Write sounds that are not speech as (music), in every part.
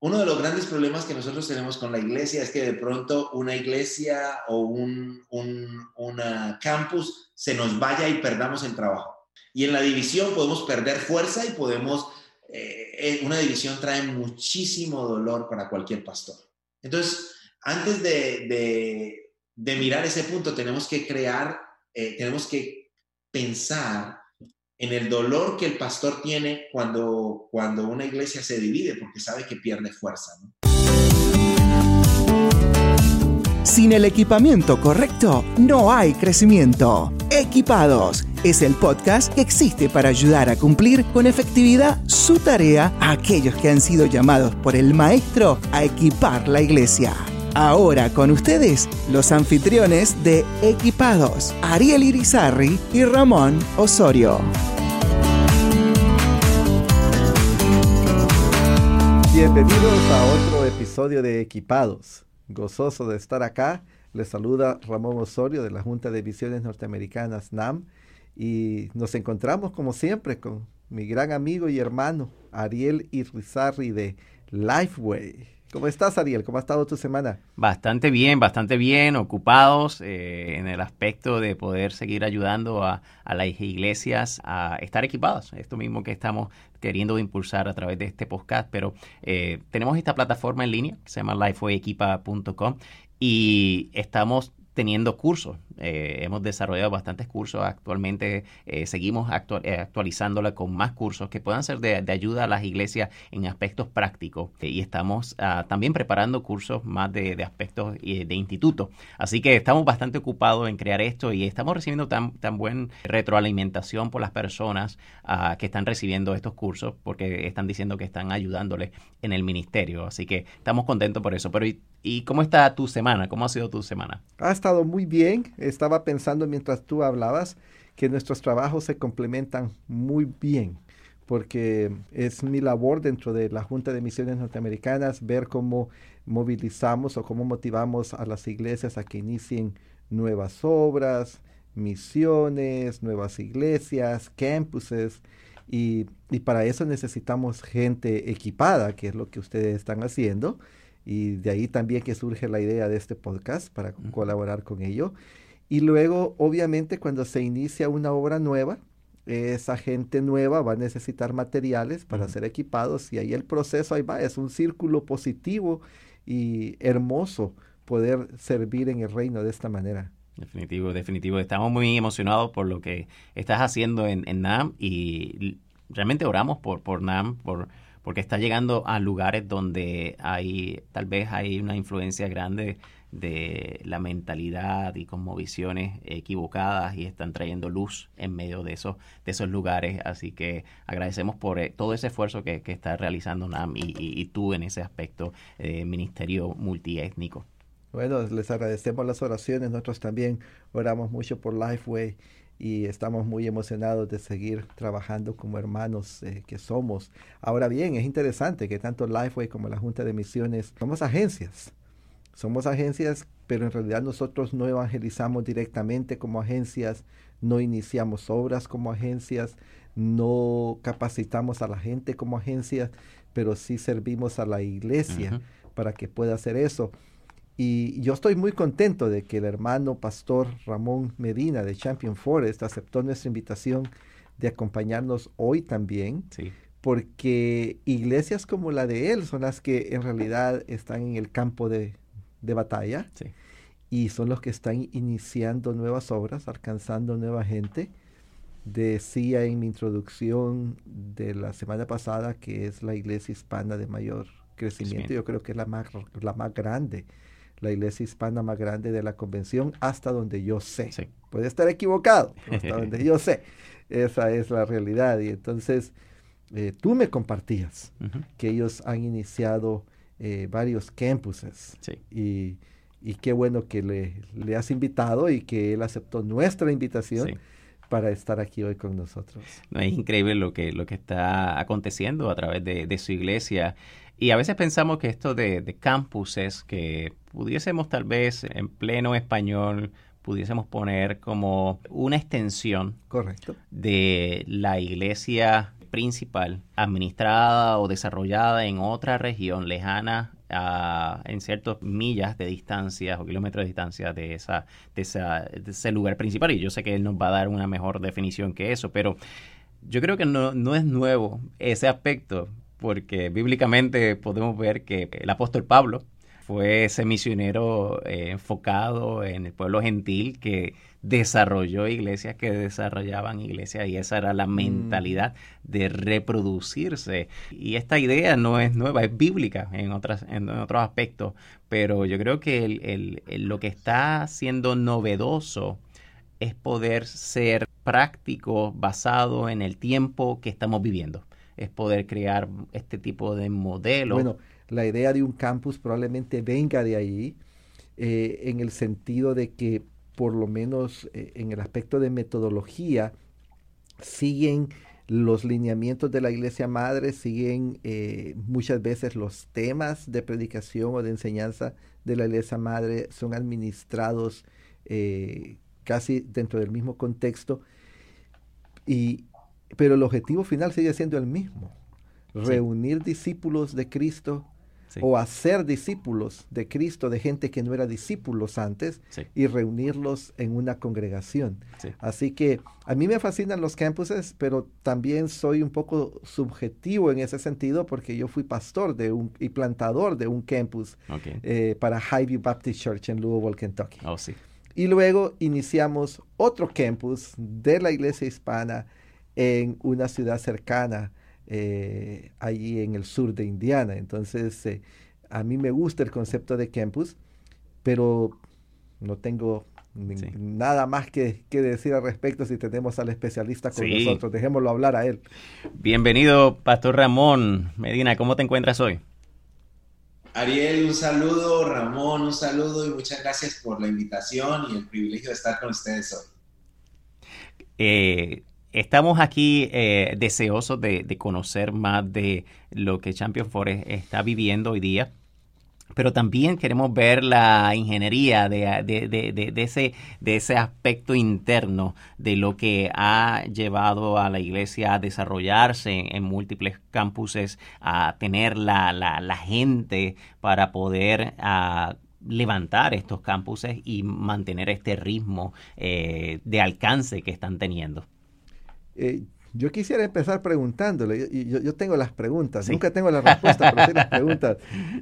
uno de los grandes problemas que nosotros tenemos con la iglesia es que de pronto una iglesia o un, una campus se nos vaya y perdamos el trabajo. Y en la división podemos perder fuerza y podemos, eh, eh, una división trae muchísimo dolor para cualquier pastor. Entonces, antes de, de, mirar ese punto, tenemos que crear, eh, tenemos que pensar en el dolor que el pastor tiene cuando, cuando una iglesia se divide, porque sabe que pierde fuerza. Sin el equipamiento correcto, no hay crecimiento. Equipados es el podcast que existe para ayudar a cumplir con efectividad su tarea a aquellos que han sido llamados por el Maestro a equipar la iglesia. Ahora con ustedes, los anfitriones de Equipados, Ariel Irizarri y Ramón Osorio. Bienvenidos a otro episodio de Equipados. Gozoso de estar acá. Les saluda Ramón Osorio de la Junta de Visiones Norteamericanas NAM y nos encontramos como siempre con mi gran amigo y hermano Ariel Irizarri de Lifeway. ¿Cómo estás, Ariel? ¿Cómo ha estado tu semana? Bastante bien, bastante bien, ocupados eh, en el aspecto de poder seguir ayudando a, las iglesias a estar equipadas. Esto mismo que estamos queriendo impulsar a través de este podcast, pero eh, tenemos esta plataforma en línea que se llama lifewayequipa.com y estamos teniendo cursos. Eh, hemos desarrollado bastantes cursos actualmente, eh, seguimos eh, actualizándola con más cursos que puedan ser de, ayuda a las iglesias en aspectos prácticos y estamos ah, también preparando cursos más de, aspectos de instituto. Así que estamos bastante ocupados en crear esto y estamos recibiendo tan, tan buen retroalimentación por las personas ah, que están recibiendo estos cursos porque están diciendo que están ayudándoles en el ministerio. Así que estamos contentos por eso. Pero ¿y, cómo está tu semana? ¿Cómo ha sido tu semana? Ha estado muy bien. Estaba pensando mientras tú hablabas que nuestros trabajos se complementan muy bien porque es mi labor dentro de la Junta de Misiones Norteamericanas ver cómo movilizamos o cómo motivamos a las iglesias a que inicien nuevas obras, misiones, nuevas iglesias, campuses, y, y, para eso necesitamos gente equipada, que es lo que ustedes están haciendo. Y de ahí también que surge la idea de este podcast para colaborar con ello. Y luego, obviamente, cuando se inicia una obra nueva, esa gente nueva va a necesitar materiales para ser equipados y ahí el proceso, ahí va, es un círculo positivo y hermoso poder servir en el reino de esta manera. Definitivo, definitivo. Estamos muy emocionados por lo que estás haciendo en, NAM y realmente oramos por, por NAM, por, porque está llegando a lugares donde hay, tal vez hay una influencia grande de la mentalidad y como visiones equivocadas y están trayendo luz en medio de esos, de esos lugares. Así que agradecemos por eh, todo ese esfuerzo que, está realizando NAM y, tú en ese aspecto de ministerio multiétnico. Bueno, les agradecemos las oraciones. Nosotros también oramos mucho por Lifeway y estamos muy emocionados de seguir trabajando como hermanos eh, que somos. Ahora bien, es interesante que tanto Lifeway como la Junta de Misiones somos agencias. Somos agencias, pero en realidad nosotros no evangelizamos directamente como agencias, no iniciamos obras como agencias, no capacitamos a la gente como agencias, pero sí servimos a la iglesia para que pueda hacer eso. Y yo estoy muy contento de que el hermano pastor Ramón Medina de Champion Forest aceptó nuestra invitación de acompañarnos hoy también, porque iglesias como la de él son las que en realidad están en el campo de, batalla y son los que están iniciando nuevas obras, alcanzando nueva gente. Decía en mi introducción de la semana pasada que es la iglesia hispana de mayor crecimiento, yo creo que es la más, la más grande la iglesia hispana más grande de la convención, hasta donde yo sé. Puede estar equivocado, (laughs) hasta donde yo sé. Esa es la realidad. Y entonces, eh, tú me compartías que ellos han iniciado eh, varios campuses. Y, y, qué bueno que le, le, has invitado y que él aceptó nuestra invitación. para estar aquí hoy con nosotros. No, es increíble lo que, lo que está aconteciendo a través de, de su iglesia. Y a veces pensamos que esto de, de campuses, que pudiésemos tal vez en pleno español, pudiésemos poner como una extensión Correcto. de la iglesia principal administrada o desarrollada en otra región lejana en ciertas millas de distancia o kilómetros de distancia de, esa, de, ese lugar principal. Y yo sé que él nos va a dar una mejor definición que eso, pero yo creo que no, no es nuevo ese aspecto, porque bíblicamente podemos ver que el apóstol Pablo fue ese misionero eh, enfocado en el pueblo gentil que desarrolló iglesias que desarrollaban iglesias y esa era la mm. mentalidad de reproducirse. Y esta idea no es nueva, es bíblica en, otras, en otros aspectos, pero yo creo que el, lo que está siendo novedoso es poder ser práctico basado en el tiempo que estamos viviendo. Es poder crear este tipo de modelo. Bueno, la idea de un campus probablemente venga de ahí, eh, en el sentido de que por lo menos eh, en el aspecto de metodología, siguen los lineamientos de la iglesia madre, siguen eh, muchas veces los temas de predicación o de enseñanza de la iglesia madre, son administrados casi dentro del mismo contexto, y, pero el objetivo final sigue siendo el mismo, reunir discípulos de Cristo o hacer discípulos de Cristo de gente que no era discípulos antes y reunirlos en una congregación. Así que a mí me fascinan los campuses, pero también soy un poco subjetivo en ese sentido porque yo fui pastor de un, y plantador de un campus eh, para Highview Baptist Church en Louisville, Kentucky. Oh, y luego iniciamos otro campus de la iglesia hispana en una ciudad cercana eh, allí en el sur de Indiana. Entonces, eh, a mí me gusta el concepto de campus, pero no tengo nada más que, decir al respecto si tenemos al especialista con nosotros. Dejémoslo hablar a él. Bienvenido, Pastor Ramón Medina. ¿Cómo te encuentras hoy? Ariel, un saludo. Ramón, un saludo y muchas gracias por la invitación y el privilegio de estar con ustedes hoy. Eh, Estamos aquí eh, deseosos de, conocer más de lo que Champion Forest está viviendo hoy día pero también queremos ver la ingeniería de, ese, aspecto interno de lo que ha llevado a la iglesia a desarrollarse en, múltiples campuses, a tener la, la, gente para poder levantar estos campuses y mantener este ritmo eh, de alcance que están teniendo. Eh, yo quisiera empezar preguntándole, yo, yo, tengo las preguntas, nunca tengo las respuestas, pero sí las (laughs) preguntas.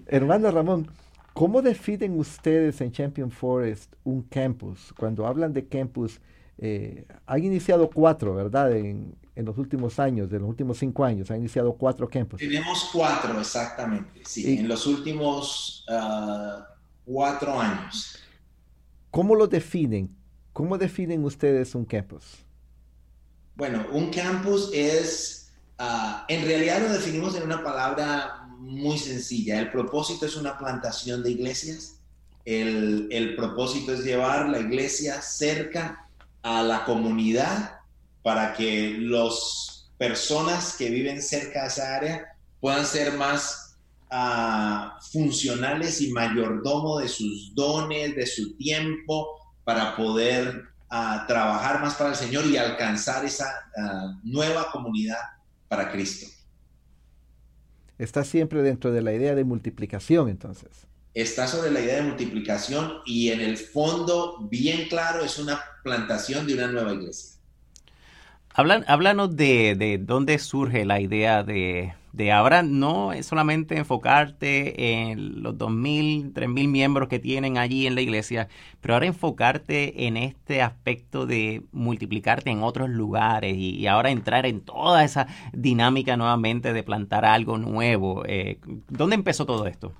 Hermano Ramón, ¿cómo definen ustedes en Champion Forest un campus? Cuando hablan de campus, eh, han iniciado cuatro, ¿verdad? En, en, los últimos años, en los últimos cinco años, han iniciado cuatro campus. Tenemos cuatro, exactamente, sí, en los últimos ah, cuatro años. ¿Cómo lo definen? ¿Cómo definen ustedes un campus? Bueno, un campus es, ah, en realidad lo definimos en una palabra muy sencilla. El propósito es una plantación de iglesias. El, propósito es llevar la iglesia cerca a la comunidad para que las personas que viven cerca de esa área puedan ser más ah, funcionales y mayordomo de sus dones, de su tiempo, para poder a trabajar más para el Señor y alcanzar esa nueva comunidad para Cristo. Está siempre dentro de la idea de multiplicación, entonces. Está sobre la idea de multiplicación y en el fondo, bien claro, es una plantación de una nueva iglesia. Hablan, háblanos de, de dónde surge la idea de, de ahora no es solamente enfocarte en los 2.000, 3.000 miembros que tienen allí en la iglesia, pero ahora enfocarte en este aspecto de multiplicarte en otros lugares y, ahora entrar en toda esa dinámica nuevamente de plantar algo nuevo. Eh, ¿Dónde empezó todo esto?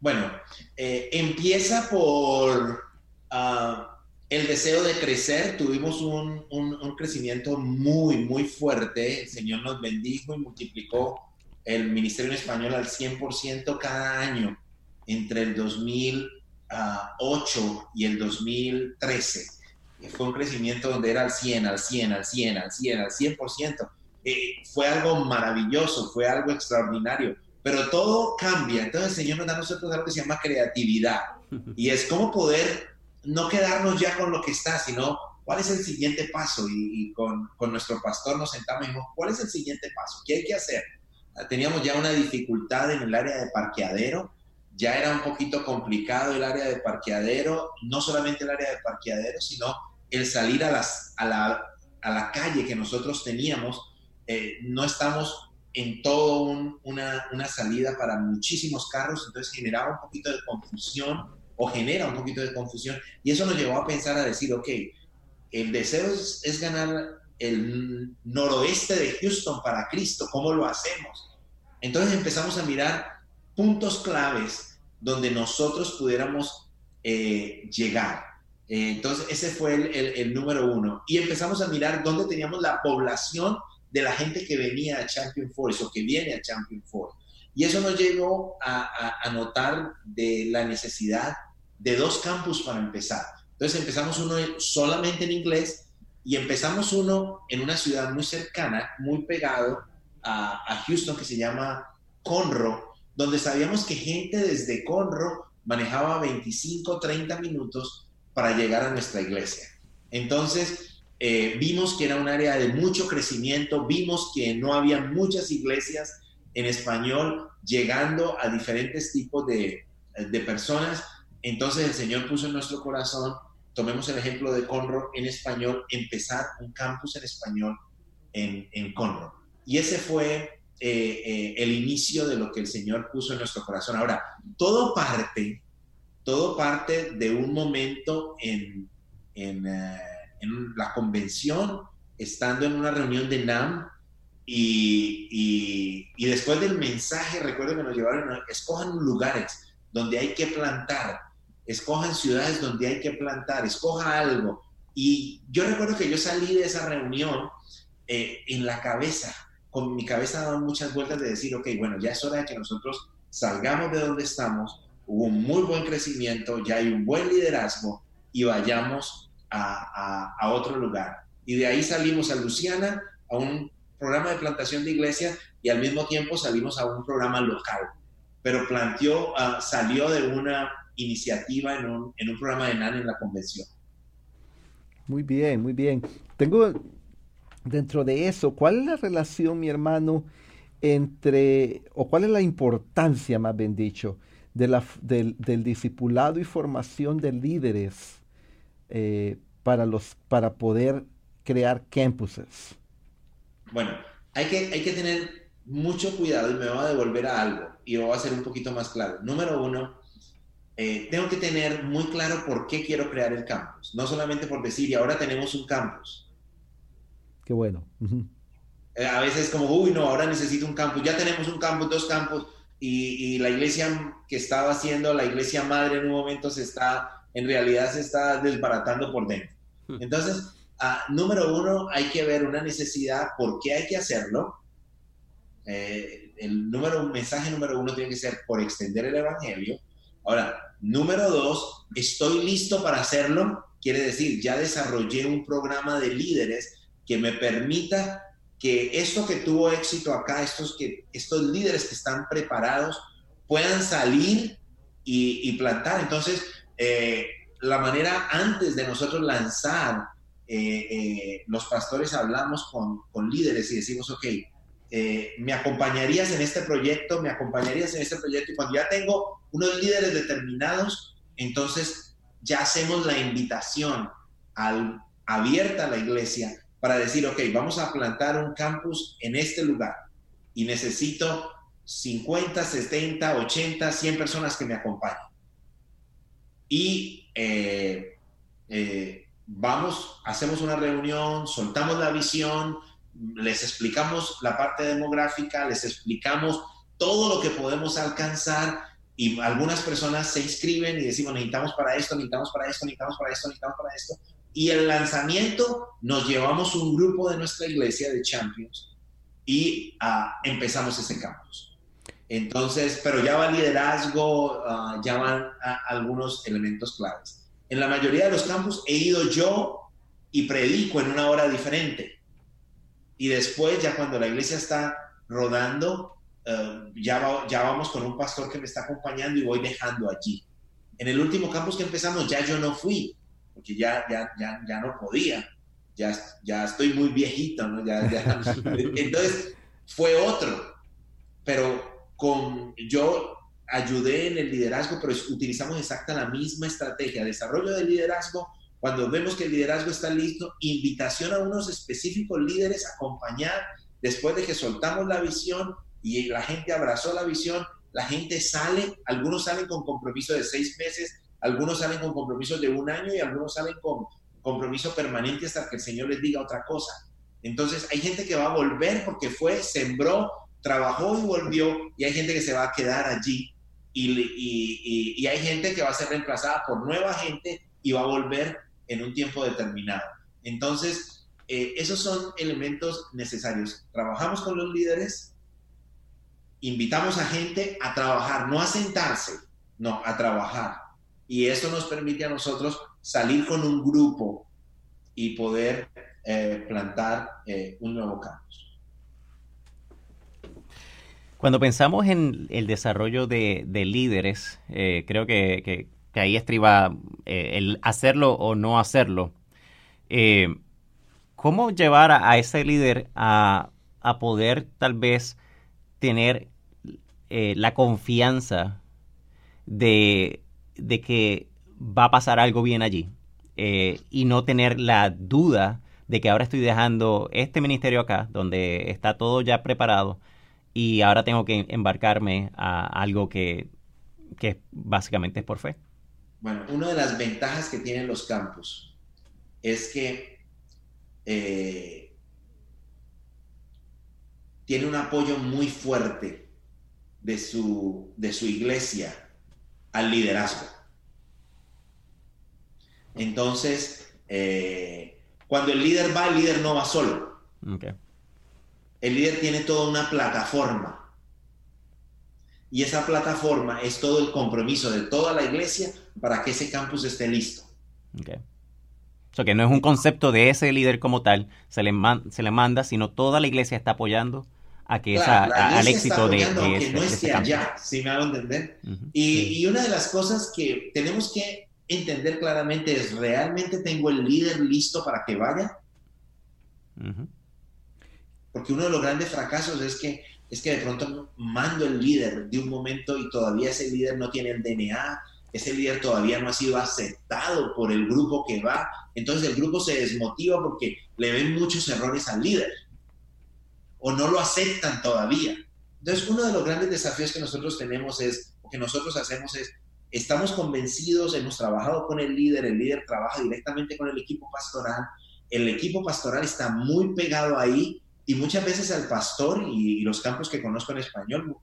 Bueno, eh, empieza por... Ah, el deseo de crecer, tuvimos un, un, crecimiento muy, muy fuerte. El Señor nos bendijo y multiplicó el Ministerio en Español al 100% cada año entre el 2008 y el 2013. Fue un crecimiento donde era al 100, al 100, al 100, al 100, al 100%. Eh, fue algo maravilloso, fue algo extraordinario, pero todo cambia. Entonces el Señor nos da a nosotros algo que se llama creatividad y es cómo poder no quedarnos ya con lo que está, sino ¿cuál es el siguiente paso? Y, con, nuestro pastor nos sentamos y dijimos, ¿cuál es el siguiente paso? ¿Qué hay que hacer? Teníamos ya una dificultad en el área de parqueadero, ya era un poquito complicado el área de parqueadero, no solamente el área de parqueadero, sino el salir a la calle que nosotros teníamos. Eh, no estamos en todo una, una, salida para muchísimos carros, entonces generaba un poquito de confusión o genera un poquito de confusión y eso nos llevó a pensar a decir, ok, el deseo es, ganar el noroeste de Houston para Cristo, ¿cómo lo hacemos? Entonces empezamos a mirar puntos claves donde nosotros pudiéramos eh, llegar. Entonces ese fue el, número uno. Y empezamos a mirar dónde teníamos la población de la gente que venía a Champion Force o que viene a Champion Force. Y eso nos llevó a, a notar de la necesidad de dos campus para empezar. Entonces empezamos uno solamente en inglés y empezamos uno en una ciudad muy cercana, muy pegado a, Houston, que se llama Conroe, donde sabíamos que gente desde Conroe manejaba 25, 30 minutos para llegar a nuestra iglesia. Entonces, eh, vimos que era un área de mucho crecimiento, vimos que no había muchas iglesias en español llegando a diferentes tipos de, de personas. Entonces el Señor puso en nuestro corazón tomemos el ejemplo de Conroe en español, empezar un campus en español en, en Conroe. Y ese fue eh, eh, el inicio de lo que el Señor puso en nuestro corazón. Ahora, todo parte, todo parte de un momento en, eh, la convención, estando en una reunión de NAM, y, después del mensaje, recuerdo que nos llevaron, escojan lugares donde hay que plantar escojan ciudades donde hay que plantar, escoja algo. Y yo recuerdo que yo salí de esa reunión eh, en la cabeza, con mi cabeza dando muchas vueltas de decir, ok, bueno, ya es hora de que nosotros salgamos de donde estamos, hubo un muy buen crecimiento, ya hay un buen liderazgo y vayamos a, a, otro lugar. Y de ahí salimos a Luciana, a un programa de plantación de iglesia y al mismo tiempo salimos a un programa local. Pero planteó, ah, salió de una iniciativa en un, en un programa de NAN en la convención. Muy bien, muy bien. Tengo dentro de eso, ¿cuál es la relación, mi hermano, entre, o cuál es la importancia, más bien dicho, de la, del, del, discipulado y formación de líderes eh, para, los, para poder crear campuses? Bueno, hay que, hay que tener mucho cuidado y me voy a devolver a algo y voy a ser un poquito más claro. Número uno, eh, tengo que tener muy claro por qué quiero crear el campus. No solamente por decir, y ahora tenemos un campus. Qué bueno. Eh, a veces como, uy, no, ahora necesito un campus. Ya tenemos un campus, dos campus, y, la iglesia que estaba haciendo, la iglesia madre en un momento se está, en realidad se está desbaratando por dentro. Hmm. Entonces, ah, número uno, hay que ver una necesidad, por qué hay que hacerlo. Eh, el número, mensaje número uno tiene que ser por extender el evangelio. Ahora, Número dos, estoy listo para hacerlo. Quiere decir, ya desarrollé un programa de líderes que me permita que esto que tuvo éxito acá, estos, que, estos líderes que están preparados, puedan salir y, plantar. Entonces, eh, la manera antes de nosotros lanzar, eh, eh, los pastores hablamos con, con líderes y decimos, ok, eh, me acompañarías en este proyecto, me acompañarías en este proyecto y cuando ya tengo unos líderes determinados, entonces ya hacemos la invitación abierta a la iglesia para decir, ok, vamos a plantar un campus en este lugar y necesito 50, 70, 80, 100 personas que me acompañen. Y eh, eh, vamos, hacemos una reunión, soltamos la visión, les explicamos la parte demográfica, les explicamos todo lo que podemos alcanzar y algunas personas se inscriben y decimos necesitamos para esto, necesitamos para esto, necesitamos para esto, necesitamos para esto. Y el lanzamiento nos llevamos un grupo de nuestra iglesia de Champions y ah, empezamos ese campus. Entonces, pero ya va liderazgo, uh, ya van algunos elementos claves. En la mayoría de los campus he ido yo y predico en una hora diferente y después, ya cuando la iglesia está rodando, eh, ya, ya vamos con un pastor que me está acompañando y voy dejando allí. En el último campus que empezamos, ya yo no fui, porque ya, ya, ya, ya no podía, ya, ya estoy muy viejito, ¿no? Ya, ya. (laughs) Entonces fue otro, pero con yo ayudé en el liderazgo, pero utilizamos exacta la misma estrategia, desarrollo del liderazgo, cuando vemos que el liderazgo está listo, invitación a unos específicos líderes a acompañar después de que soltamos la visión y la gente abrazó la visión, la gente sale, algunos salen con compromiso de seis meses, algunos salen con compromiso de un año y algunos salen con compromiso permanente hasta que el Señor les diga otra cosa. Entonces hay gente que va a volver porque fue, sembró, trabajó y volvió, y hay gente que se va a quedar allí, y, y, hay gente que va a ser reemplazada por nueva gente y va a volver en un tiempo determinado. Entonces, eh, esos son elementos necesarios. Trabajamos con los líderes, invitamos a gente a trabajar, no a sentarse, no, a trabajar. Y eso nos permite a nosotros salir con un grupo y poder eh, plantar eh, un nuevo campus. Cuando pensamos en el desarrollo de, líderes, creo que, ahí estriba el hacerlo o no hacerlo. ¿Cómo llevar a, ese líder a, poder tal vez tener eh, la confianza de, que va a pasar algo bien allí eh, y no tener la duda de que ahora estoy dejando este ministerio acá, donde está todo ya preparado, y ahora tengo que embarcarme a algo que, básicamente es por fe. Bueno, una de las ventajas que tienen los campus es que eh, tiene un apoyo muy fuerte de su, de su iglesia al liderazgo. Entonces, eh, cuando el líder va, el líder no va solo. El líder tiene toda una plataforma. Y esa plataforma es todo el compromiso de toda la iglesia para que ese campus esté listo. Okay. O sea, que no es un concepto de ese líder como tal, se le, se le manda, sino toda la iglesia está apoyando a que al éxito de, que no esté allá, si me hago entender. y, una de las cosas que tenemos que entender claramente es, ¿realmente tengo el líder listo para que vaya? Porque uno de los grandes fracasos es que, es que de pronto mando el líder de un momento y todavía ese líder no tiene el DNA, ese líder todavía no ha sido aceptado por el grupo que va, entonces el grupo se desmotiva porque le ven muchos errores al líder o no lo aceptan todavía. Entonces, uno de los grandes desafíos que nosotros tenemos es, o que nosotros hacemos es, estamos convencidos, hemos trabajado con el líder, el líder trabaja directamente con el equipo pastoral, el equipo pastoral está muy pegado ahí y muchas veces al pastor y, los campos que conozco en español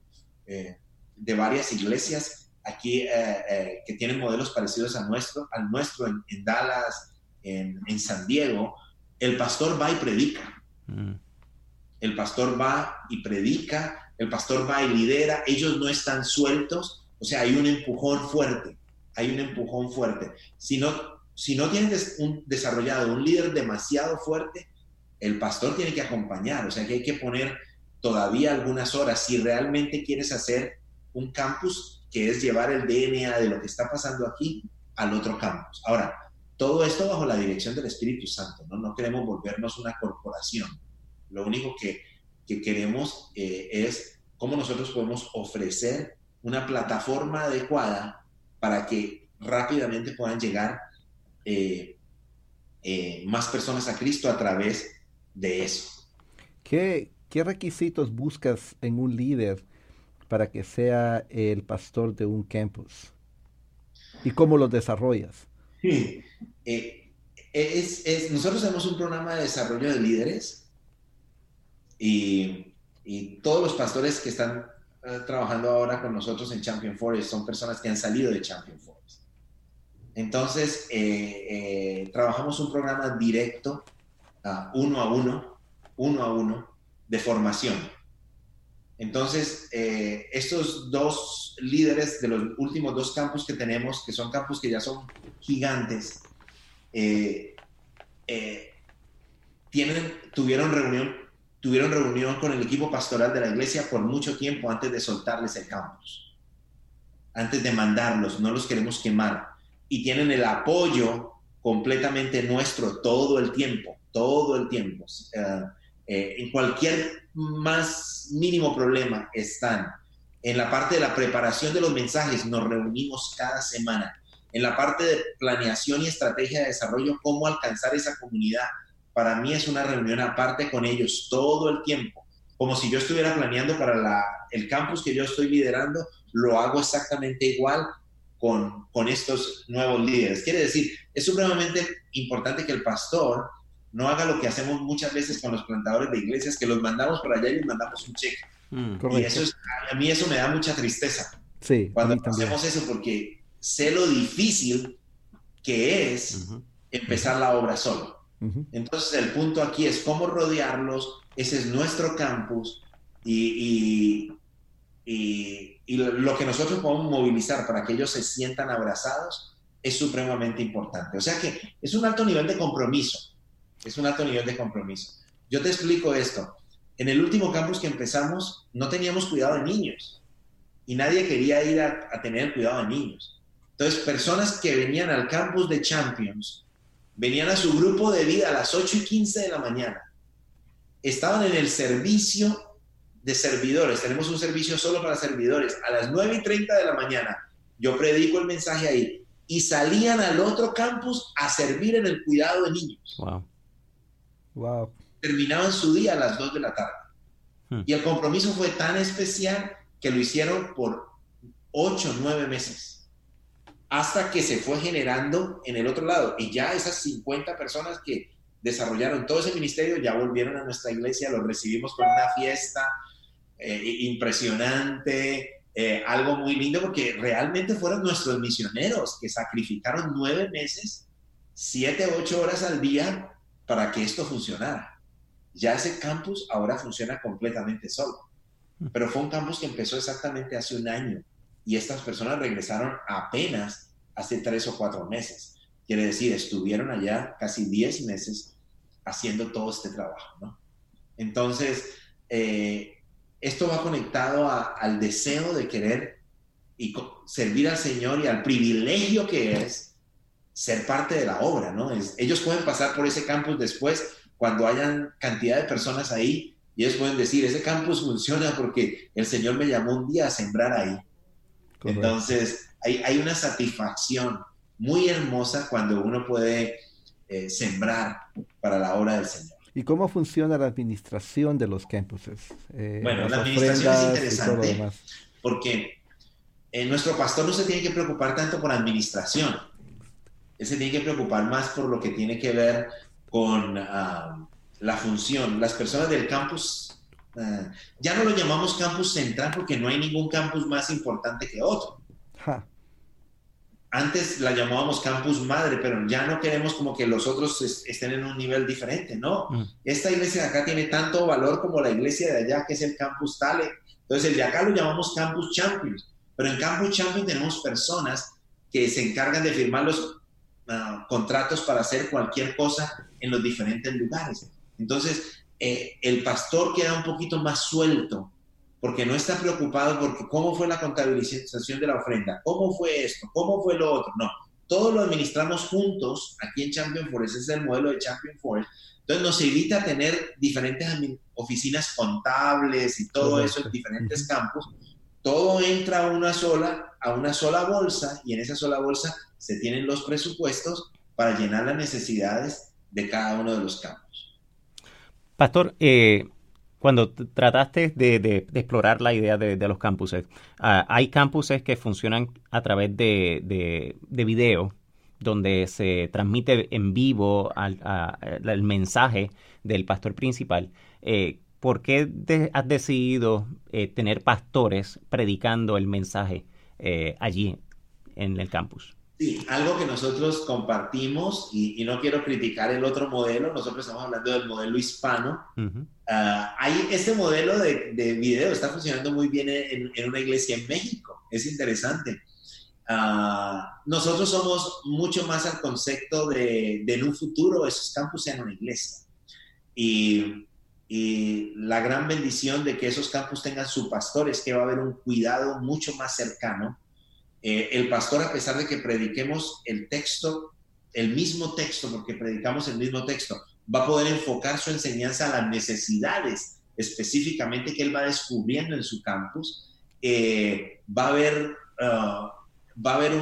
eh, de varias iglesias aquí eh, eh, que tienen modelos parecidos a nuestro, al nuestro en, Dallas, en, San Diego, el pastor va y predica. Mm el pastor va y predica, el pastor va y lidera, ellos no están sueltos, o sea, hay un empujón fuerte, hay un empujón fuerte. Si no, si no tienes un, desarrollado un líder demasiado fuerte, el pastor tiene que acompañar, o sea que hay que poner todavía algunas horas si realmente quieres hacer un campus que es llevar el DNA de lo que está pasando aquí al otro campus. Ahora, todo esto bajo la dirección del Espíritu Santo, ¿no? No queremos volvernos una corporación. Lo único que, queremos eh, es cómo nosotros podemos ofrecer una plataforma adecuada para que rápidamente puedan llegar eh, eh, más personas a Cristo a través de eso. ¿Qué, ¿Qué requisitos buscas en un líder para que sea el pastor de un campus? ¿Y cómo los desarrollas? Sí. es, nosotros tenemos un programa de desarrollo de líderes y, todos los pastores que están eh, trabajando ahora con nosotros en Champion Forest son personas que han salido de Champion Forest. Entonces, eh, eh, trabajamos un programa directo, uno a uno, uno a uno, de formación. Entonces, estos dos líderes de los últimos dos campus que tenemos, que son campus que ya son gigantes, tienen, tuvieron reunión tuvieron reunión con el equipo pastoral de la iglesia por mucho tiempo antes de soltarles el campus, antes de mandarlos, no los queremos quemar. Y tienen el apoyo completamente nuestro todo el tiempo, todo el tiempo. Eh, eh, en cualquier más mínimo problema están. En la parte de la preparación de los mensajes nos reunimos cada semana. En la parte de planeación y estrategia de desarrollo, cómo alcanzar esa comunidad. Para mí es una reunión aparte con ellos todo el tiempo. Como si yo estuviera planeando para la, el campus que yo estoy liderando, lo hago exactamente igual con, con estos nuevos líderes. Quiere decir, es supremamente importante que el pastor no haga lo que hacemos muchas veces con los plantadores de iglesias, que los mandamos por allá y les mandamos un cheque. Mm. y eso es, a mí eso me da mucha tristeza. Sí, cuando hacemos eso, porque sé lo difícil que es empezar la obra solo. Entonces el punto aquí es cómo rodearlos, ese es nuestro campus y, y, y lo que nosotros podemos movilizar para que ellos se sientan abrazados es supremamente importante. O sea que es un alto nivel de compromiso es un alto nivel de compromiso. Yo te explico esto. En el último campus que empezamos, no teníamos cuidado de niños y nadie quería ir a, tener cuidado de niños. Entonces, personas que venían al campus de Champions, venían a su grupo de vida a las 8 y 15 de la mañana, estaban en el servicio de servidores, tenemos un servicio solo para servidores, a las 9 y 30 de la mañana, yo predico el mensaje ahí, y salían al otro campus a servir en el cuidado de niños. Wow. Wow. Terminaban su día a las 2 de la tarde. Hmm. Y el compromiso fue tan especial que lo hicieron por 8, 9 meses. Hasta que se fue generando en el otro lado. Y ya esas 50 personas que desarrollaron todo ese ministerio ya volvieron a nuestra iglesia, los recibimos con una fiesta eh, impresionante, eh, algo muy lindo porque realmente fueron nuestros misioneros que sacrificaron nueve meses, siete, ocho horas al día para que esto funcionara. Ya ese campus ahora funciona completamente solo, mm. pero fue un campus que empezó exactamente hace un año y estas personas regresaron apenas hace tres o cuatro meses. Quiere decir, estuvieron allá casi diez meses haciendo todo este trabajo, ¿no? Entonces, eh, esto va conectado al deseo de querer y servir al Señor y al privilegio que es ser parte de la obra, ¿no? ellos pueden pasar por ese campus después cuando hayan cantidad de personas ahí y ellos pueden decir, ese campus funciona porque el Señor me llamó un día a sembrar ahí. Entonces, hay, hay, una satisfacción muy hermosa cuando uno puede eh, sembrar para la obra del Señor. ¿Y cómo funciona la administración de los campuses? Eh, bueno, la administración es interesante porque eh, nuestro pastor no se tiene que preocupar tanto por administración él se tiene que preocupar más por lo que tiene que ver con ah, la función. Las personas del campus, ah, ya no lo llamamos campus central porque no hay ningún campus más importante que otro. Antes la llamábamos campus madre, pero ya no queremos como que los otros estén en un nivel diferente, ¿no? Mm. Esta iglesia de acá tiene tanto valor como la iglesia de allá, que es el campus Tale. Entonces el de acá lo llamamos campus Champions, pero en campus Champions tenemos personas que se encargan de firmar los Ah, contratos para hacer cualquier cosa en los diferentes lugares. Entonces, eh, el pastor queda un poquito más suelto porque no está preocupado porque cómo fue la contabilización de la ofrenda, cómo fue esto, cómo fue lo otro. No, todo lo administramos juntos aquí en Champion Forest, ese es el modelo de Champion Forest. Entonces nos evita tener diferentes oficinas contables y todo eso en diferentes campos. Todo entra a una sola, a una sola bolsa y en esa sola bolsa se tienen los presupuestos para llenar las necesidades de cada uno de los campos. Pastor, eh, cuando trataste de, explorar la idea de, los campuses, ah, hay campuses que funcionan a través de, video, donde se transmite en vivo el mensaje del pastor principal. Eh, ¿Por qué has decidido eh, tener pastores predicando el mensaje allí en el campus? Sí, algo que nosotros compartimos, y, no quiero criticar el otro modelo, nosotros estamos hablando del modelo hispano. Ah, hay este modelo de, de, video está funcionando muy bien en, en, una iglesia en México, es interesante. Ah, nosotros somos mucho más al concepto de, de, en un futuro esos campus sean una iglesia. Y, y la gran bendición de que esos campus tengan su pastor es que va a haber un cuidado mucho más cercano eh, el pastor, a pesar de que prediquemos el texto el mismo texto, porque predicamos el mismo texto, va a poder enfocar su enseñanza a las necesidades específicamente que él va descubriendo en su campus. Eh, va a haber, uh, va a haber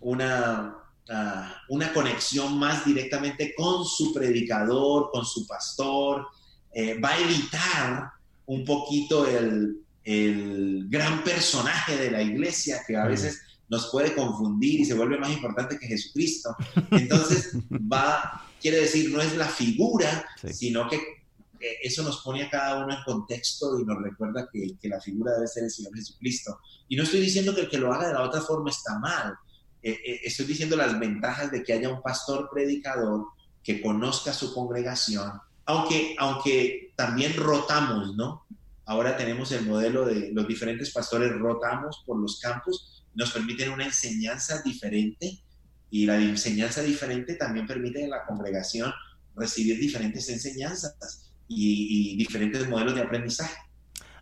una, uh, una conexión más directamente con su predicador, con su pastor. Eh, va a evitar un poquito el, el gran personaje de la iglesia que a veces nos puede confundir y se vuelve más importante que Jesucristo. Entonces, (laughs) va, quiere decir, no es la figura, sino que eso nos pone a cada uno en contexto y nos recuerda que, la figura debe ser el Señor Jesucristo. Y no estoy diciendo que el que lo haga de la otra forma está mal. Eh, eh, estoy diciendo las ventajas de que haya un pastor predicador que conozca su congregación, aunque, aunque también rotamos, ¿no? Ahora tenemos el modelo de los diferentes pastores rotamos por los campos, nos permiten una enseñanza diferente y la enseñanza diferente también permite a la congregación recibir diferentes enseñanzas y, diferentes modelos de aprendizaje.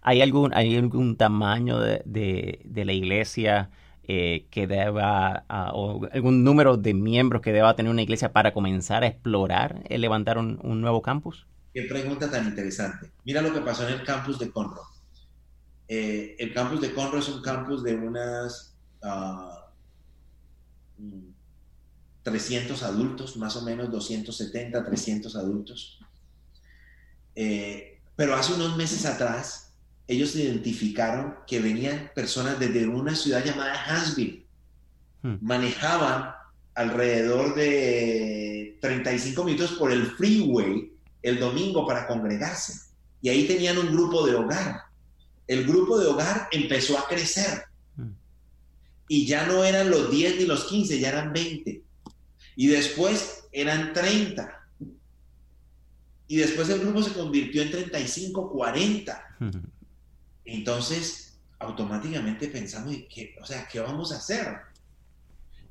¿Hay algún, hay algún tamaño de, la iglesia eh, que deba, o algún número de miembros que deba tener una iglesia para comenzar a explorar el levantar un, nuevo campus? Qué pregunta tan interesante. Mira lo que pasó en el campus de Conroe. Eh, el campus de Conroe es un campus de unas 300 ah, mm, adultos, más o menos 270, 300 adultos. Eh, pero hace unos meses atrás, ellos identificaron que venían personas desde una ciudad llamada Huntsville. Hmm. Manejaban alrededor de 35 minutos por el freeway el domingo para congregarse. Y ahí tenían un grupo de hogar. El grupo de hogar empezó a crecer. Hmm. Y ya no eran los 10 ni los 15, ya eran 20. Y después eran 30 y después el grupo se convirtió en 35, 40. Entonces, automáticamente pensamos, ¿qué, o sea, ¿qué vamos a hacer?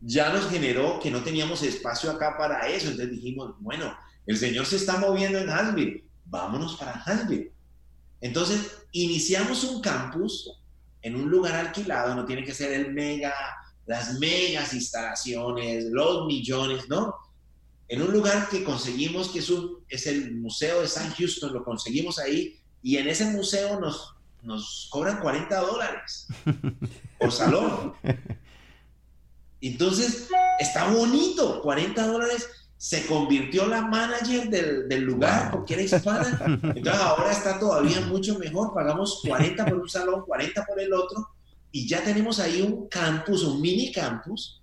Ya nos generó que no teníamos espacio acá para eso. Entonces dijimos, bueno, el Señor se está moviendo en Huntsville, vámonos para Huntsville. Entonces, iniciamos un campus en un lugar alquilado, no tiene que ser el mega, las megas instalaciones, los millones, ¿no? en un lugar que conseguimos, que es, un, es el Museo de San Houston, lo conseguimos ahí, y en ese museo nos, nos cobran 40 dólares (laughs) por salón. Entonces, está bonito, 40 dólares. Se convirtió la manager del, del lugar porque era hispana. (laughs) Entonces, ahora está todavía mucho mejor. Pagamos 40 por un salón, 40 por el otro, y ya tenemos ahí un campus, un mini campus,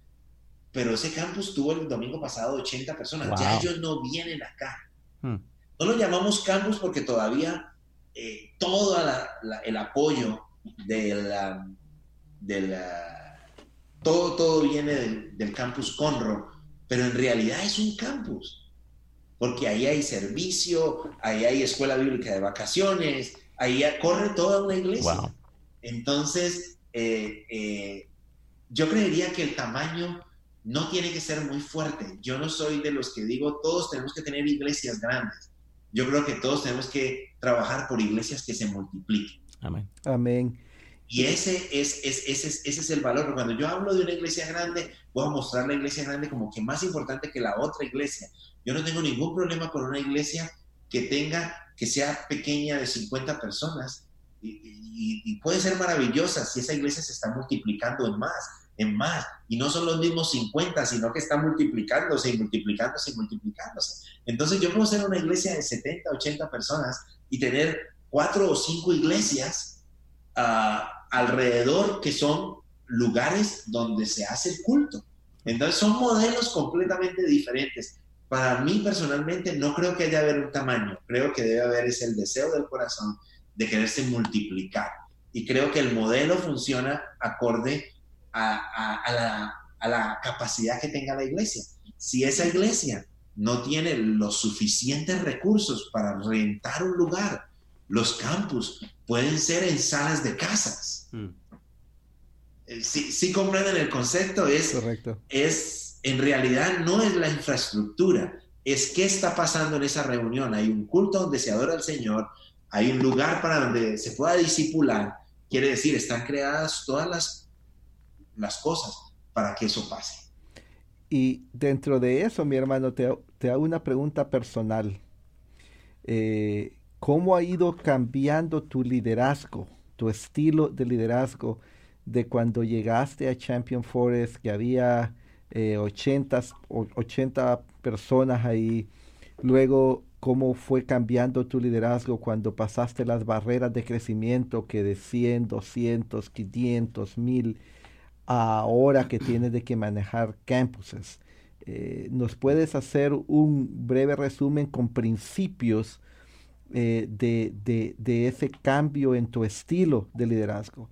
pero ese campus tuvo el domingo pasado 80 personas. Ya ellos no vienen acá. Hmm. No lo llamamos campus porque todavía eh, todo el apoyo de la, de la, todo, todo viene del, campus Conro, pero en realidad es un campus, porque ahí hay servicio, ahí hay escuela bíblica de vacaciones, ahí corre toda una iglesia. Entonces, eh, eh, yo creería que el tamaño no tiene que ser muy fuerte. Yo no soy de los que digo, todos tenemos que tener iglesias grandes. Yo creo que todos tenemos que trabajar por iglesias que se multipliquen. Amén. Amén. Y ese es, ese, es, ese es el valor. Cuando yo hablo de una iglesia grande, voy a mostrar la iglesia grande como que más importante que la otra iglesia. Yo no tengo ningún problema con una iglesia que tenga, que sea pequeña de 50 personas y, y puede ser maravillosa si esa iglesia se está multiplicando en más en más. Y no son los mismos 50, sino que está multiplicándose y multiplicándose y multiplicándose. Entonces yo puedo ser una iglesia de 70, 80 personas y tener cuatro o cinco iglesias ah, alrededor que son lugares donde se hace el culto. Entonces son modelos completamente diferentes. Para mí personalmente no creo que haya haber un tamaño, creo que debe haber ese el deseo del corazón de quererse multiplicar. Y creo que el modelo funciona acorde a, la, capacidad que tenga la iglesia. Si esa iglesia no tiene los suficientes recursos para rentar un lugar, los campus pueden ser en salas de casas. Mm. Eh, si, si, comprenden el concepto, es, Correcto. es, en realidad no es la infraestructura, es qué está pasando en esa reunión. Hay un culto donde se adora al Señor, hay un lugar para donde se pueda disipular, quiere decir, están creadas todas las las cosas para que eso pase. y dentro de eso, mi hermano, te, hago una pregunta personal. Eh, ¿Cómo ha ido cambiando tu liderazgo, tu estilo de liderazgo de cuando llegaste a Champion Forest, que había 80, eh, 80 personas ahí? Luego, ¿cómo fue cambiando tu liderazgo cuando pasaste las barreras de crecimiento que de 100, 200, 500, 1000? ahora que tienes de que manejar campuses. Eh, ¿Nos puedes hacer un breve resumen con principios eh, de, ese cambio en tu estilo de liderazgo?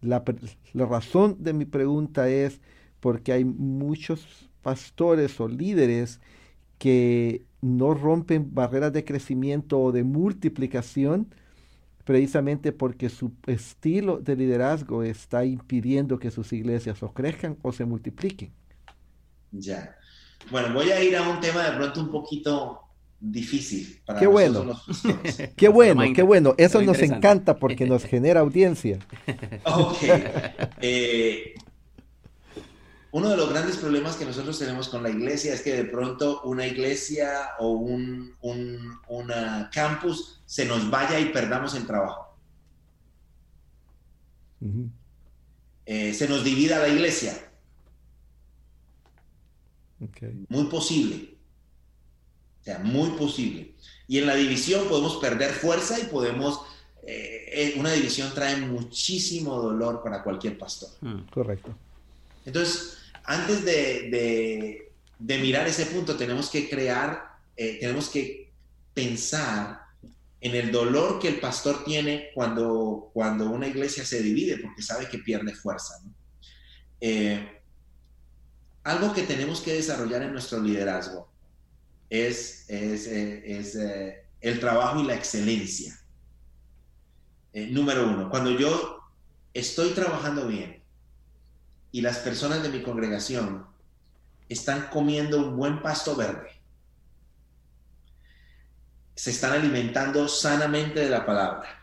La, la, razón de mi pregunta es porque hay muchos pastores o líderes que no rompen barreras de crecimiento o de multiplicación, precisamente porque su estilo de liderazgo está impidiendo que sus iglesias o crezcan o se multipliquen. Ya. Bueno, voy a ir a un tema de pronto un poquito difícil para qué bueno. (laughs) qué bueno, qué bueno. Eso nos encanta porque nos (laughs) genera audiencia. (laughs) Ok. Eh, uno de los grandes problemas que nosotros tenemos con la iglesia es que de pronto una iglesia o un, una campus se nos vaya y perdamos el trabajo. Eh, se nos divida la iglesia. Muy posible. Sea, muy posible. Y en la división podemos perder fuerza y podemos... Eh, eh, una división trae muchísimo dolor para cualquier pastor. Hmm. Correcto. Entonces, antes de, mirar ese punto, tenemos que crear, eh, tenemos que pensar en el dolor que el pastor tiene cuando, cuando una iglesia se divide, porque sabe que pierde fuerza. Eh, algo que tenemos que desarrollar en nuestro liderazgo es, eh, el trabajo y la excelencia. número uno, cuando yo estoy trabajando bien, y las personas de mi congregación están comiendo un buen pasto verde, se están alimentando sanamente de la palabra.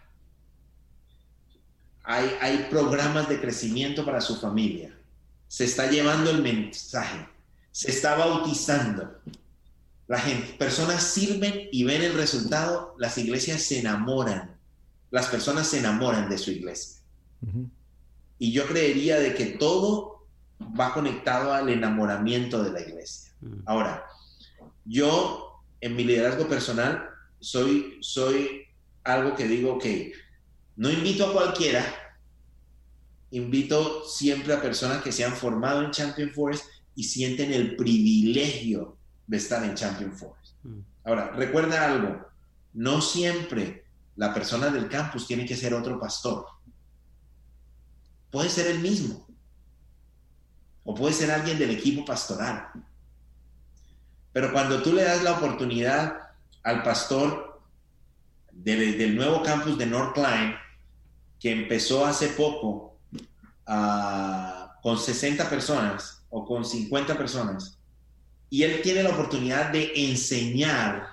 Hay, hay programas de crecimiento para su familia. Se está llevando el mensaje. Se está bautizando. La gente, personas sirven y ven el resultado. Las iglesias se enamoran. Las personas se enamoran de su iglesia. Y yo creería de que todo va conectado al enamoramiento de la iglesia. Mm. Ahora, yo en mi liderazgo personal soy, soy algo que digo que no invito a cualquiera, invito siempre a personas que se han formado en Champion Forest y sienten el privilegio de estar en Champion Forest. Mm. Ahora, recuerda algo, no siempre la persona del campus tiene que ser otro pastor puede ser el mismo. O puede ser alguien del equipo pastoral. Pero cuando tú le das la oportunidad al pastor del nuevo campus de North Klein, que empezó hace poco ah, con 60 personas o con 50 personas, y él tiene la oportunidad de enseñar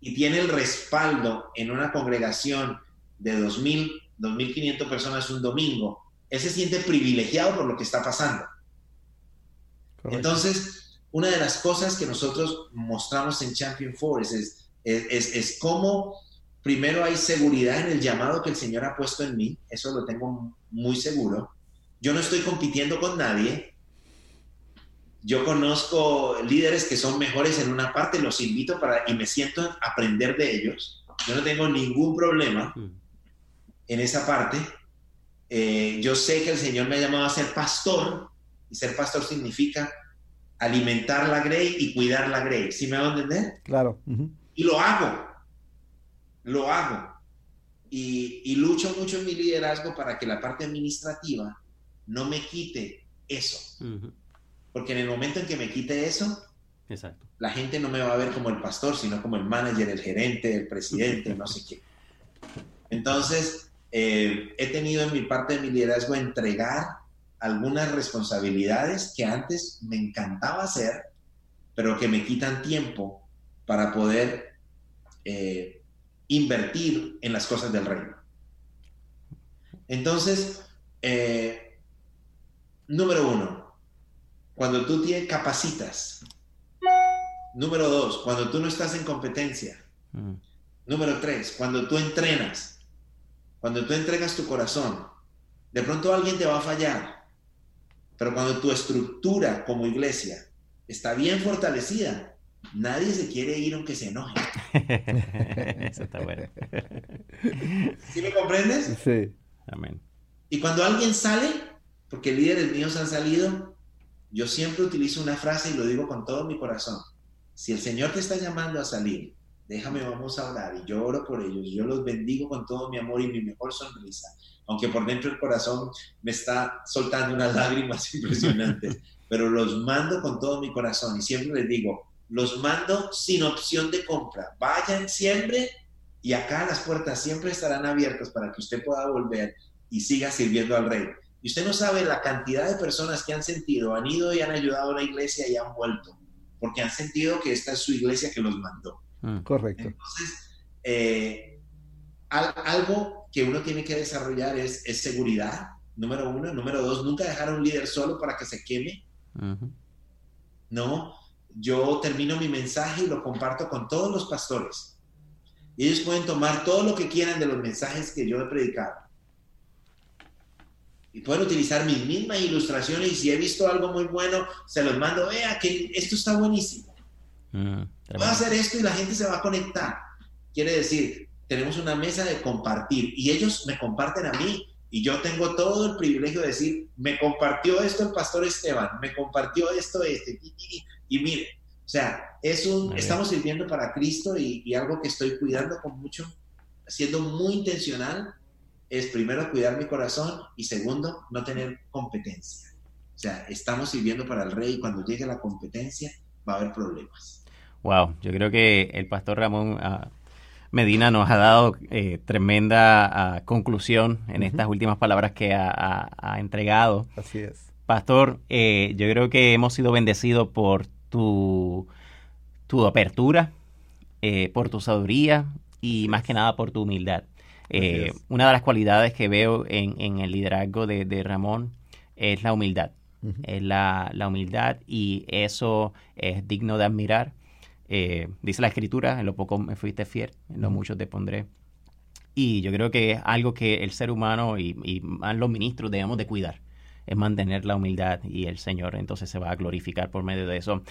y tiene el respaldo en una congregación de 2.000, 2.500 personas un domingo, él se siente privilegiado por lo que está pasando. Entonces, una de las cosas que nosotros mostramos en Champion Force es, es, es, cómo primero hay seguridad en el llamado que el Señor ha puesto en mí, eso lo tengo muy seguro. Yo no estoy compitiendo con nadie. Yo conozco líderes que son mejores en una parte, los invito para y me siento a aprender de ellos. Yo no tengo ningún problema en esa parte eh, yo sé que el Señor me ha llamado a ser pastor, y ser pastor significa alimentar la grey y cuidar la grey. ¿Sí me va a entender? Claro. Y lo hago, lo hago. Y, lucho mucho en mi liderazgo para que la parte administrativa no me quite eso. Porque en el momento en que me quite eso, la gente no me va a ver como el pastor, sino como el manager, el gerente, el presidente, no sé qué. Entonces, eh, he tenido en mi parte de mi liderazgo entregar algunas responsabilidades que antes me encantaba hacer, pero que me quitan tiempo para poder eh, invertir en las cosas del reino. Entonces, eh, número uno, cuando tú te capacitas. Número dos, cuando tú no estás en competencia. Mm. Número tres, cuando tú entrenas. Cuando tú entregas tu corazón. De pronto alguien te va a fallar. Pero cuando tu estructura como iglesia está bien fortalecida, nadie se quiere ir aunque se enoje. (laughs) Eso está bueno. ¿Sí me comprendes? Sí. Amén. Y cuando alguien sale, porque líderes míos han salido, yo siempre utilizo una frase y lo digo con todo mi corazón. Si el Señor te está llamando a salir, déjame, vamos a orar. Y yo oro por ellos. Yo los bendigo con todo mi amor y mi mejor sonrisa. Aunque por dentro el corazón me está soltando unas lágrimas (laughs) impresionantes. Pero los mando con todo mi corazón. Y siempre les digo, los mando sin opción de compra. Vayan siempre y acá las puertas siempre estarán abiertas para que usted pueda volver y siga sirviendo al rey. Y usted no sabe la cantidad de personas que han sentido, han ido y han ayudado a la iglesia y han vuelto, porque han sentido que esta es su iglesia que los mandó. Mm. Correcto. Entonces, eh, algo que uno tiene que desarrollar es, seguridad, número uno. Número dos, nunca dejar a un líder solo para que se queme. No, yo termino mi mensaje y lo comparto con todos los pastores. Y ellos pueden tomar todo lo que quieran de los mensajes que yo he predicado y pueden utilizar mis mismas ilustraciones y si he visto algo muy bueno, se los mando, vea que esto está buenísimo. Mm, Voy a hacer esto y la gente se va a conectar. Quiere decir, tenemos una mesa de compartir y ellos me comparten a mí y yo tengo todo el privilegio de decir, me compartió esto el pastor Esteban, me compartió esto este, y, mire, o sea, es un, estamos sirviendo para Cristo y, y algo que estoy cuidando con mucho, siendo muy intencional es primero cuidar mi corazón y segundo, no tener competencia. O sea, estamos sirviendo para el rey y cuando llegue la competencia va a haber problemas. Wow, yo creo que el pastor Ramón ah, Medina nos ha dado eh, tremenda ah, conclusión en estas últimas palabras que ha, entregado. Así es. Pastor, eh, yo creo que hemos sido bendecidos por tu, tu apertura, eh, por tu sabiduría y más que nada por tu humildad. Eh, una de las cualidades que veo en, el liderazgo de, Ramón es la humildad. Es la, humildad y eso es digno de admirar. Eh, dice la escritura, en lo poco me fuiste fiel, en lo mucho te pondré. Y yo creo que es algo que el ser humano y, y los ministros debemos de cuidar, es mantener la humildad y el Señor entonces se va a glorificar por medio de eso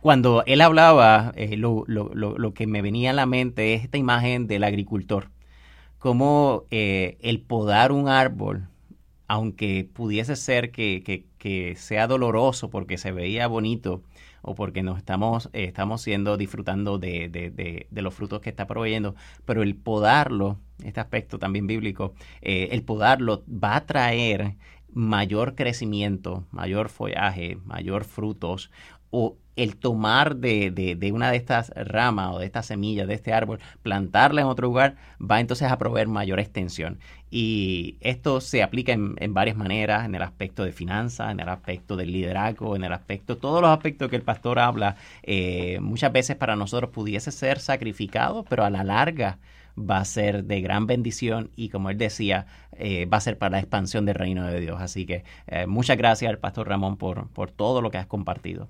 cuando él hablaba, eh, lo, lo, lo, que me venía a la mente es esta imagen del agricultor como eh, el podar un árbol, aunque pudiese ser que, sea doloroso porque se veía bonito o porque nos estamos, eh, estamos siendo disfrutando de, los frutos que está proveyendo, pero el podarlo, este aspecto también bíblico, eh, el podarlo va a traer mayor crecimiento, mayor follaje, mayor frutos, o el tomar de, de, una de estas ramas o de estas semillas de este árbol, plantarla en otro lugar, va entonces a proveer mayor extensión. Y esto se aplica en, varias maneras, en el aspecto de finanzas, en el aspecto del liderazgo, en el aspecto, todos los aspectos que el pastor habla, eh, muchas veces para nosotros pudiese ser sacrificado, pero a la larga va a ser de gran bendición y como él decía, eh, va a ser para la expansión del reino de Dios. Así que eh, muchas gracias al pastor Ramón por, por todo lo que has compartido.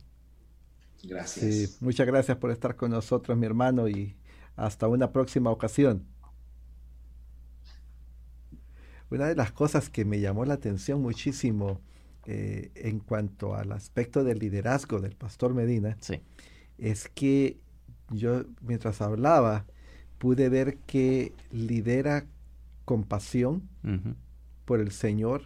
Gracias. muchas gracias por estar con nosotros, mi hermano, y hasta una próxima ocasión. Una de las cosas que me llamó la atención muchísimo eh, en cuanto al aspecto del liderazgo del pastor Medina es que yo mientras hablaba pude ver que lidera con pasión por el Señor.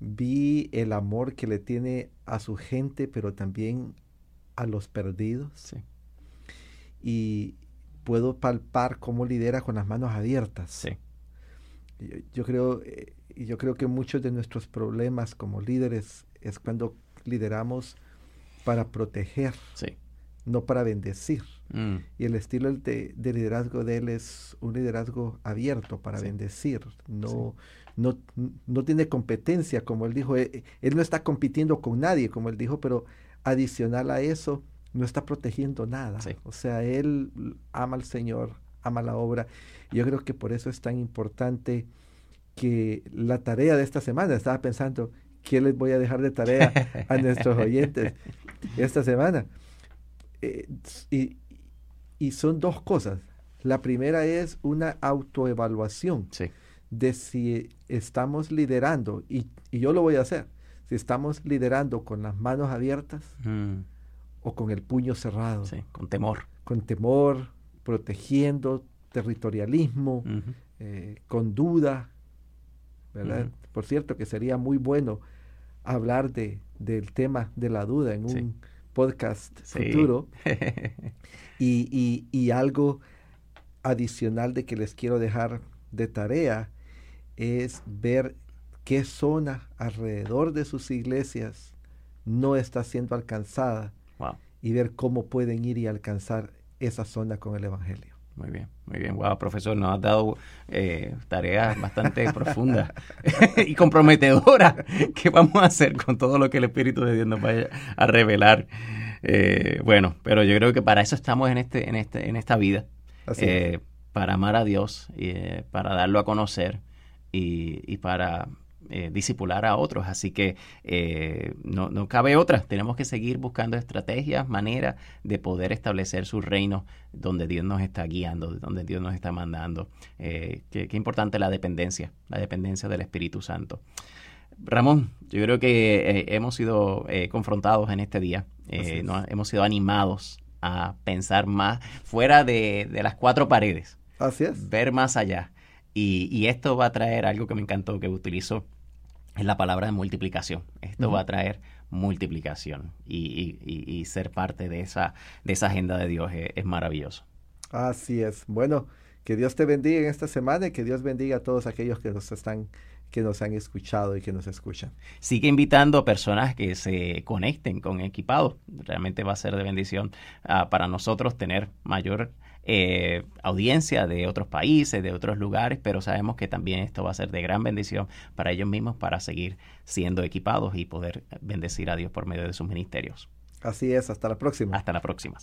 Vi el amor que le tiene a su gente, pero también a los perdidos. Y puedo palpar cómo lidera con las manos abiertas. Yo, creo, eh, yo creo que muchos de nuestros problemas como líderes es cuando lideramos para proteger, no para bendecir. Mm. Y el estilo de, liderazgo de él es un liderazgo abierto para bendecir, no, no, no tiene competencia, como él dijo, él, eh, él, no está compitiendo con nadie, como él dijo, pero adicional a eso, no está protegiendo nada. O sea, él ama al Señor, ama la obra. Yo creo que por eso es tan importante que la tarea de esta semana, estaba pensando, ¿qué les voy a dejar de tarea a nuestros (laughs) oyentes esta semana? Eh, y, y, son dos cosas. La primera es una autoevaluación de si estamos liderando, y, y, yo lo voy a hacer, si estamos liderando con las manos abiertas mm. o con el puño cerrado. con temor. Con temor, protegiendo territorialismo, eh, con duda, ¿verdad? Por cierto, que sería muy bueno hablar de, del tema de la duda en un podcast futuro. (laughs) y, y, algo adicional de que les quiero dejar de tarea es ver qué zona alrededor de sus iglesias no está siendo alcanzada y ver cómo pueden ir y alcanzar esa zona con el Evangelio. Muy bien, muy bien. Wow, profesor, nos has dado eh, tareas bastante (laughs) profundas (laughs) y comprometedoras. (laughs) ¿Qué vamos a hacer con todo lo que el Espíritu de Dios nos vaya a revelar? Eh, bueno, pero yo creo que para eso estamos en, este, en, este, en esta vida. Eh, para amar a Dios, y, para darlo a conocer y, y para eh, disipular a otros. Así que eh, no, no, cabe otra. Tenemos que seguir buscando estrategias, maneras de poder establecer su reino donde Dios nos está guiando, donde Dios nos está mandando. Eh, qué, importante la dependencia, la dependencia del Espíritu Santo. Ramón, yo creo que hemos sido confrontados en este día, hemos sido animados a pensar más fuera de, de las cuatro paredes. Así es. Ver más allá. Y, y, esto va a traer algo que me encantó que utilizó es la palabra de multiplicación. Esto va a traer multiplicación y, ser parte de esa, de esa agenda de Dios es, maravilloso. Así es. Bueno, que Dios te bendiga en esta semana y que Dios bendiga a todos aquellos que nos están que nos han escuchado y que nos escuchan. Sigue invitando a personas que se conecten con equipados. Realmente va a ser de bendición ah, para nosotros tener mayor eh, audiencia de otros países, de otros lugares, pero sabemos que también esto va a ser de gran bendición para ellos mismos para seguir siendo equipados y poder bendecir a Dios por medio de sus ministerios. Así es, hasta la próxima. Hasta la próxima.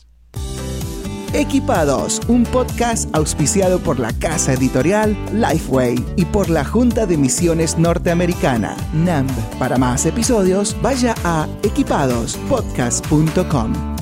Equipados, un podcast auspiciado por la casa editorial Lifeway y por la Junta de Misiones Norteamericana, NAMB. Para más episodios, vaya a equipadospodcast.com.